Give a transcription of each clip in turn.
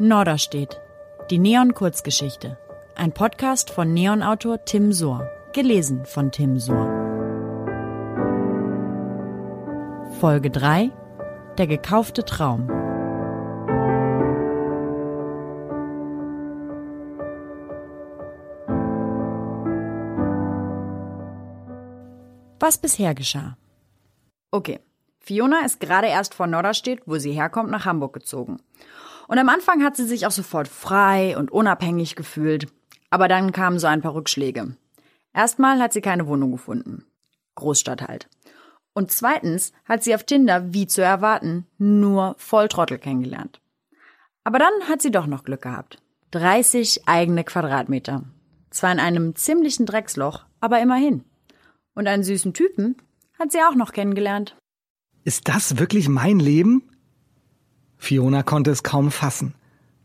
Norderstedt. Die Neon-Kurzgeschichte. Ein Podcast von Neon-Autor Tim Sohr. Gelesen von Tim Sohr. Folge 3. Der gekaufte Traum. Was bisher geschah. Okay. Fiona ist gerade erst von Norderstedt, wo sie herkommt, nach Hamburg gezogen. Und am Anfang hat sie sich auch sofort frei und unabhängig gefühlt. Aber dann kamen so ein paar Rückschläge. Erstmal hat sie keine Wohnung gefunden. Großstadt halt. Und zweitens hat sie auf Tinder, wie zu erwarten, nur Volltrottel kennengelernt. Aber dann hat sie doch noch Glück gehabt. 30 eigene Quadratmeter. Zwar in einem ziemlichen Drecksloch, aber immerhin. Und einen süßen Typen hat sie auch noch kennengelernt. Ist das wirklich mein Leben? Fiona konnte es kaum fassen,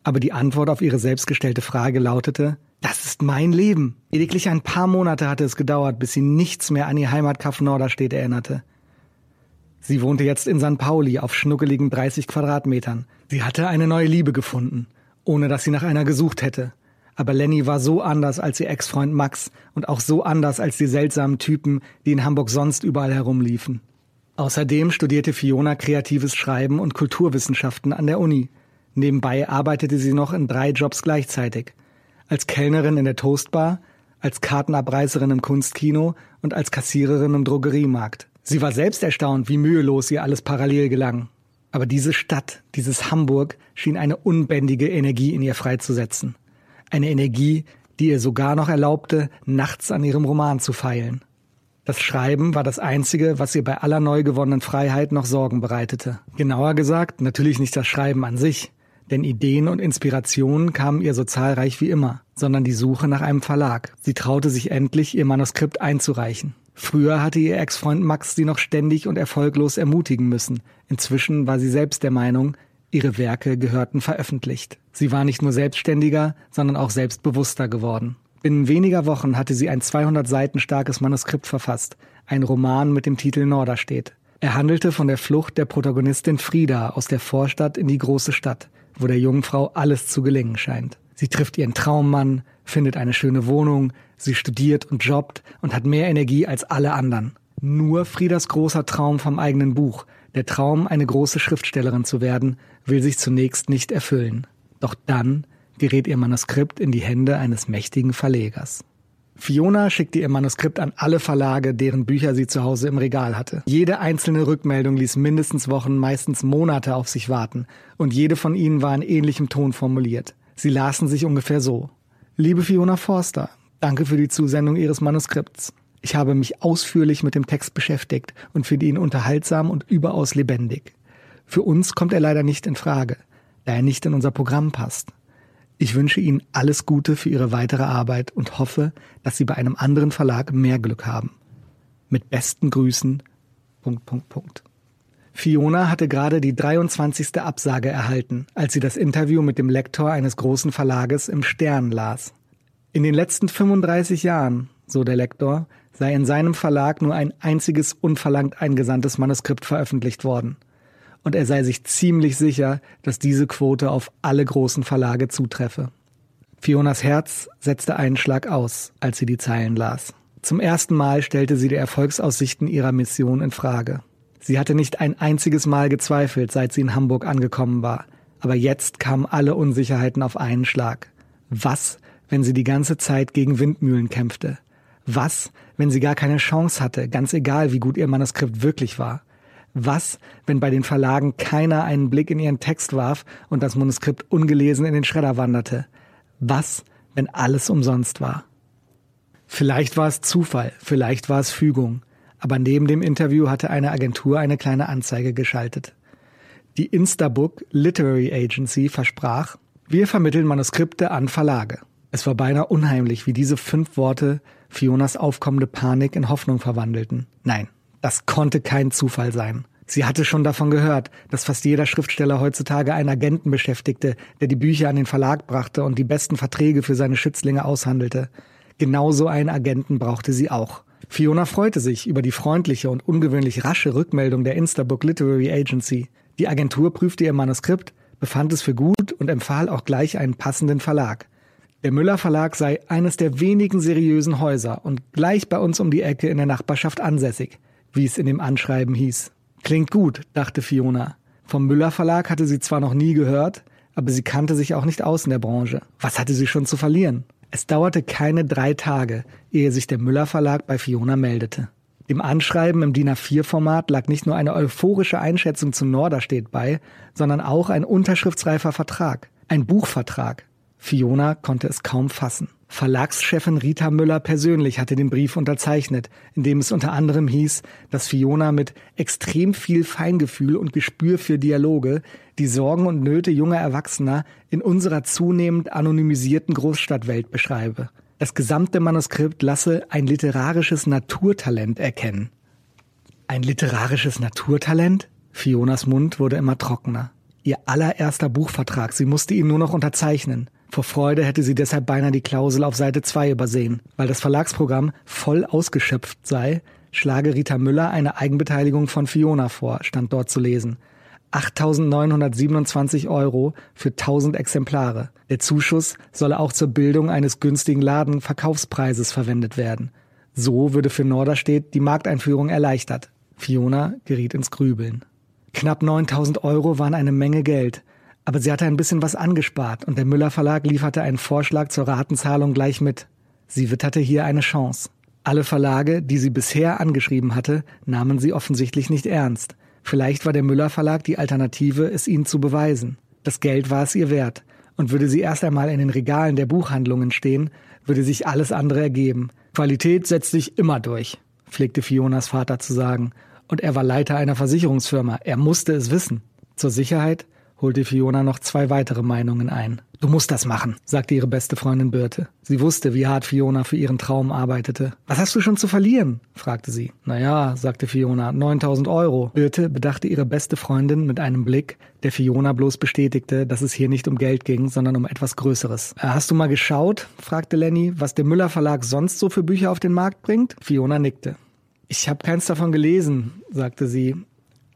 aber die Antwort auf ihre selbstgestellte Frage lautete, das ist mein Leben. Lediglich ein paar Monate hatte es gedauert, bis sie nichts mehr an ihr Heimatkaff Norderstedt erinnerte. Sie wohnte jetzt in St. Pauli auf schnuckeligen 30 Quadratmetern. Sie hatte eine neue Liebe gefunden, ohne dass sie nach einer gesucht hätte. Aber Lenny war so anders als ihr Ex-Freund Max und auch so anders als die seltsamen Typen, die in Hamburg sonst überall herumliefen. Außerdem studierte Fiona kreatives Schreiben und Kulturwissenschaften an der Uni. Nebenbei arbeitete sie noch in drei Jobs gleichzeitig. Als Kellnerin in der Toastbar, als Kartenabreißerin im Kunstkino und als Kassiererin im Drogeriemarkt. Sie war selbst erstaunt, wie mühelos ihr alles parallel gelang. Aber diese Stadt, dieses Hamburg, schien eine unbändige Energie in ihr freizusetzen. Eine Energie, die ihr sogar noch erlaubte, nachts an ihrem Roman zu feilen. Das Schreiben war das Einzige, was ihr bei aller neu gewonnenen Freiheit noch Sorgen bereitete. Genauer gesagt, natürlich nicht das Schreiben an sich, denn Ideen und Inspirationen kamen ihr so zahlreich wie immer, sondern die Suche nach einem Verlag. Sie traute sich endlich, ihr Manuskript einzureichen. Früher hatte ihr Ex-Freund Max sie noch ständig und erfolglos ermutigen müssen. Inzwischen war sie selbst der Meinung, ihre Werke gehörten veröffentlicht. Sie war nicht nur selbstständiger, sondern auch selbstbewusster geworden. Binnen weniger Wochen hatte sie ein 200 Seiten starkes Manuskript verfasst, ein Roman mit dem Titel Norderstedt. Er handelte von der Flucht der Protagonistin Frieda aus der Vorstadt in die große Stadt, wo der jungen Frau alles zu gelingen scheint. Sie trifft ihren Traummann, findet eine schöne Wohnung, sie studiert und jobbt und hat mehr Energie als alle anderen. Nur Friedas großer Traum vom eigenen Buch, der Traum, eine große Schriftstellerin zu werden, will sich zunächst nicht erfüllen. Doch dann gerät ihr Manuskript in die Hände eines mächtigen Verlegers. Fiona schickte ihr Manuskript an alle Verlage, deren Bücher sie zu Hause im Regal hatte. Jede einzelne Rückmeldung ließ mindestens Wochen, meistens Monate auf sich warten, und jede von ihnen war in ähnlichem Ton formuliert. Sie lasen sich ungefähr so. Liebe Fiona Forster, danke für die Zusendung Ihres Manuskripts. Ich habe mich ausführlich mit dem Text beschäftigt und finde ihn unterhaltsam und überaus lebendig. Für uns kommt er leider nicht in Frage, da er nicht in unser Programm passt. Ich wünsche Ihnen alles Gute für Ihre weitere Arbeit und hoffe, dass Sie bei einem anderen Verlag mehr Glück haben. Mit besten Grüßen. Punkt, Punkt, Punkt. Fiona hatte gerade die 23. Absage erhalten, als sie das Interview mit dem Lektor eines großen Verlages im Stern las. In den letzten 35 Jahren, so der Lektor, sei in seinem Verlag nur ein einziges unverlangt eingesandtes Manuskript veröffentlicht worden – und er sei sich ziemlich sicher, dass diese Quote auf alle großen Verlage zutreffe. Fionas Herz setzte einen Schlag aus, als sie die Zeilen las. Zum ersten Mal stellte sie die Erfolgsaussichten ihrer Mission in Frage. Sie hatte nicht ein einziges Mal gezweifelt, seit sie in Hamburg angekommen war, aber jetzt kamen alle Unsicherheiten auf einen Schlag. Was, wenn sie die ganze Zeit gegen Windmühlen kämpfte? Was, wenn sie gar keine Chance hatte, ganz egal, wie gut ihr Manuskript wirklich war? Was, wenn bei den Verlagen keiner einen Blick in ihren Text warf und das Manuskript ungelesen in den Schredder wanderte? Was, wenn alles umsonst war? Vielleicht war es Zufall, vielleicht war es Fügung, aber neben dem Interview hatte eine Agentur eine kleine Anzeige geschaltet. Die Instabook Literary Agency versprach, wir vermitteln Manuskripte an Verlage. Es war beinahe unheimlich, wie diese fünf Worte Fionas aufkommende Panik in Hoffnung verwandelten. Nein, das konnte kein Zufall sein. Sie hatte schon davon gehört, dass fast jeder Schriftsteller heutzutage einen Agenten beschäftigte, der die Bücher an den Verlag brachte und die besten Verträge für seine Schützlinge aushandelte. Genauso einen Agenten brauchte sie auch. Fiona freute sich über die freundliche und ungewöhnlich rasche Rückmeldung der Instabook Literary Agency. Die Agentur prüfte ihr Manuskript, befand es für gut und empfahl auch gleich einen passenden Verlag. Der Müller Verlag sei eines der wenigen seriösen Häuser und gleich bei uns um die Ecke in der Nachbarschaft ansässig, wie es in dem Anschreiben hieß. Klingt gut, dachte Fiona. Vom Müller Verlag hatte sie zwar noch nie gehört, aber sie kannte sich auch nicht aus in der Branche. Was hatte sie schon zu verlieren? Es dauerte keine drei Tage, ehe sich der Müller Verlag bei Fiona meldete. Dem Anschreiben im DIN A4-Format lag nicht nur eine euphorische Einschätzung zu Norderstedt bei, sondern auch ein unterschriftsreifer Vertrag, ein Buchvertrag. Fiona konnte es kaum fassen. Verlagschefin Rita Müller persönlich hatte den Brief unterzeichnet, in dem es unter anderem hieß, dass Fiona mit extrem viel Feingefühl und Gespür für Dialoge die Sorgen und Nöte junger Erwachsener in unserer zunehmend anonymisierten Großstadtwelt beschreibe. Das gesamte Manuskript lasse ein literarisches Naturtalent erkennen. Ein literarisches Naturtalent? Fionas Mund wurde immer trockener. Ihr allererster Buchvertrag, sie musste ihn nur noch unterzeichnen. Vor Freude hätte sie deshalb beinahe die Klausel auf Seite 2 übersehen. Weil das Verlagsprogramm voll ausgeschöpft sei, schlage Rita Müller eine Eigenbeteiligung von Fiona vor, stand dort zu lesen. 8.927 Euro für 1000 Exemplare. Der Zuschuss solle auch zur Bildung eines günstigen Ladenverkaufspreises verwendet werden. So würde für Norderstedt die Markteinführung erleichtert. Fiona geriet ins Grübeln. Knapp 9000 Euro waren eine Menge Geld. Aber sie hatte ein bisschen was angespart und der Müller Verlag lieferte einen Vorschlag zur Ratenzahlung gleich mit. Sie witterte hier eine Chance. Alle Verlage, die sie bisher angeschrieben hatte, nahmen sie offensichtlich nicht ernst. Vielleicht war der Müller Verlag die Alternative, es ihnen zu beweisen. Das Geld war es ihr wert. Und würde sie erst einmal in den Regalen der Buchhandlungen stehen, würde sich alles andere ergeben. Qualität setzt sich immer durch, pflegte Fionas Vater zu sagen. Und er war Leiter einer Versicherungsfirma. Er musste es wissen. Zur Sicherheit holte Fiona noch zwei weitere Meinungen ein. Du musst das machen, sagte ihre beste Freundin Birte. Sie wusste, wie hart Fiona für ihren Traum arbeitete. Was hast du schon zu verlieren? fragte sie. Naja, sagte Fiona, 9000 Euro. Birte bedachte ihre beste Freundin mit einem Blick, der Fiona bloß bestätigte, dass es hier nicht um Geld ging, sondern um etwas Größeres. Äh, hast du mal geschaut, fragte Lenny, was der Müller Verlag sonst so für Bücher auf den Markt bringt? Fiona nickte. Ich habe keins davon gelesen, sagte sie.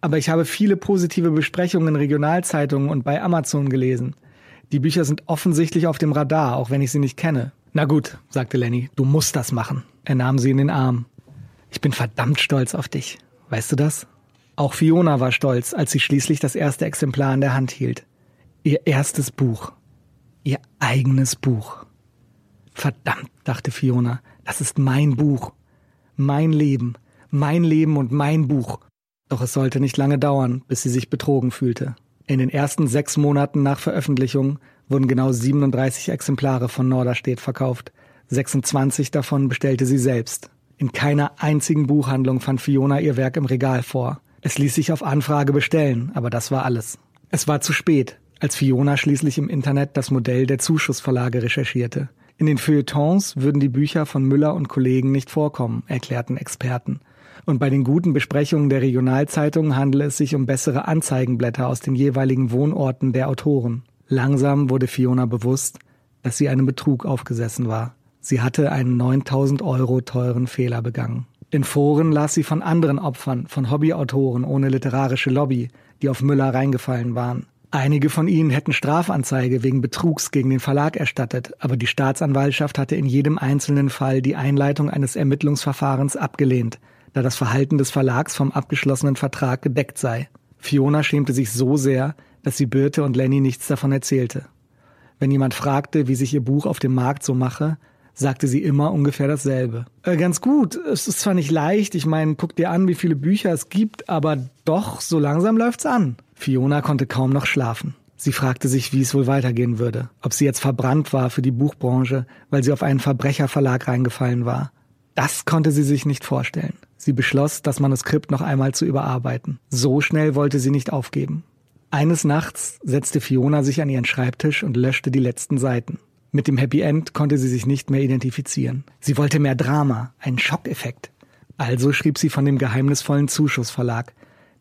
Aber ich habe viele positive Besprechungen in Regionalzeitungen und bei Amazon gelesen. Die Bücher sind offensichtlich auf dem Radar, auch wenn ich sie nicht kenne. Na gut, sagte Lenny, du musst das machen. Er nahm sie in den Arm. Ich bin verdammt stolz auf dich. Weißt du das? Auch Fiona war stolz, als sie schließlich das erste Exemplar in der Hand hielt. Ihr erstes Buch. Ihr eigenes Buch. Verdammt, dachte Fiona, das ist mein Buch. Mein Leben. Mein Leben und mein Buch. Doch es sollte nicht lange dauern, bis sie sich betrogen fühlte. In den ersten sechs Monaten nach Veröffentlichung wurden genau 37 Exemplare von Norderstedt verkauft. 26 davon bestellte sie selbst. In keiner einzigen Buchhandlung fand Fiona ihr Werk im Regal vor. Es ließ sich auf Anfrage bestellen, aber das war alles. Es war zu spät, als Fiona schließlich im Internet das Modell der Zuschussverlage recherchierte. In den Feuilletons würden die Bücher von Müller und Kollegen nicht vorkommen, erklärten Experten. Und bei den guten Besprechungen der Regionalzeitungen handele es sich um bessere Anzeigenblätter aus den jeweiligen Wohnorten der Autoren. Langsam wurde Fiona bewusst, dass sie einem Betrug aufgesessen war. Sie hatte einen 9000 Euro teuren Fehler begangen. In Foren las sie von anderen Opfern, von Hobbyautoren ohne literarische Lobby, die auf Müller reingefallen waren. Einige von ihnen hätten Strafanzeige wegen Betrugs gegen den Verlag erstattet, aber die Staatsanwaltschaft hatte in jedem einzelnen Fall die Einleitung eines Ermittlungsverfahrens abgelehnt, da das Verhalten des Verlags vom abgeschlossenen Vertrag gedeckt sei. Fiona schämte sich so sehr, dass sie Birte und Lenny nichts davon erzählte. Wenn jemand fragte, wie sich ihr Buch auf dem Markt so mache, sagte sie immer ungefähr dasselbe. Äh, ganz gut, es ist zwar nicht leicht, ich meine, guck dir an, wie viele Bücher es gibt, aber doch, so langsam läuft's an. Fiona konnte kaum noch schlafen. Sie fragte sich, wie es wohl weitergehen würde, ob sie jetzt verbrannt war für die Buchbranche, weil sie auf einen Verbrecherverlag reingefallen war. Das konnte sie sich nicht vorstellen. Sie beschloss, das Manuskript noch einmal zu überarbeiten. So schnell wollte sie nicht aufgeben. Eines Nachts setzte Fiona sich an ihren Schreibtisch und löschte die letzten Seiten. Mit dem Happy End konnte sie sich nicht mehr identifizieren. Sie wollte mehr Drama, einen Schockeffekt. Also schrieb sie von dem geheimnisvollen Zuschussverlag,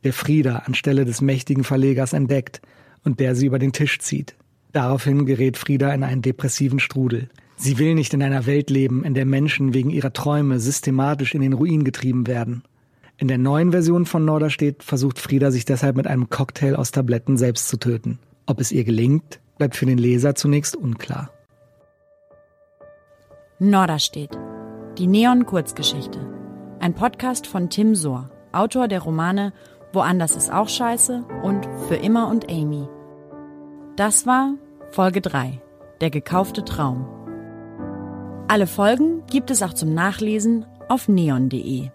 der Frieda anstelle des mächtigen Verlegers entdeckt und der sie über den Tisch zieht. Daraufhin gerät Frieda in einen depressiven Strudel. Sie will nicht in einer Welt leben, in der Menschen wegen ihrer Träume systematisch in den Ruin getrieben werden. In der neuen Version von Norderstedt versucht Frieda sich deshalb mit einem Cocktail aus Tabletten selbst zu töten. Ob es ihr gelingt, bleibt für den Leser zunächst unklar. Norderstedt. Die Neon-Kurzgeschichte. Ein Podcast von Tim Sohr, Autor der Romane Woanders ist auch scheiße und Für immer und Amy. Das war Folge 3. Der gekaufte Traum. Alle Folgen gibt es auch zum Nachlesen auf neon.de.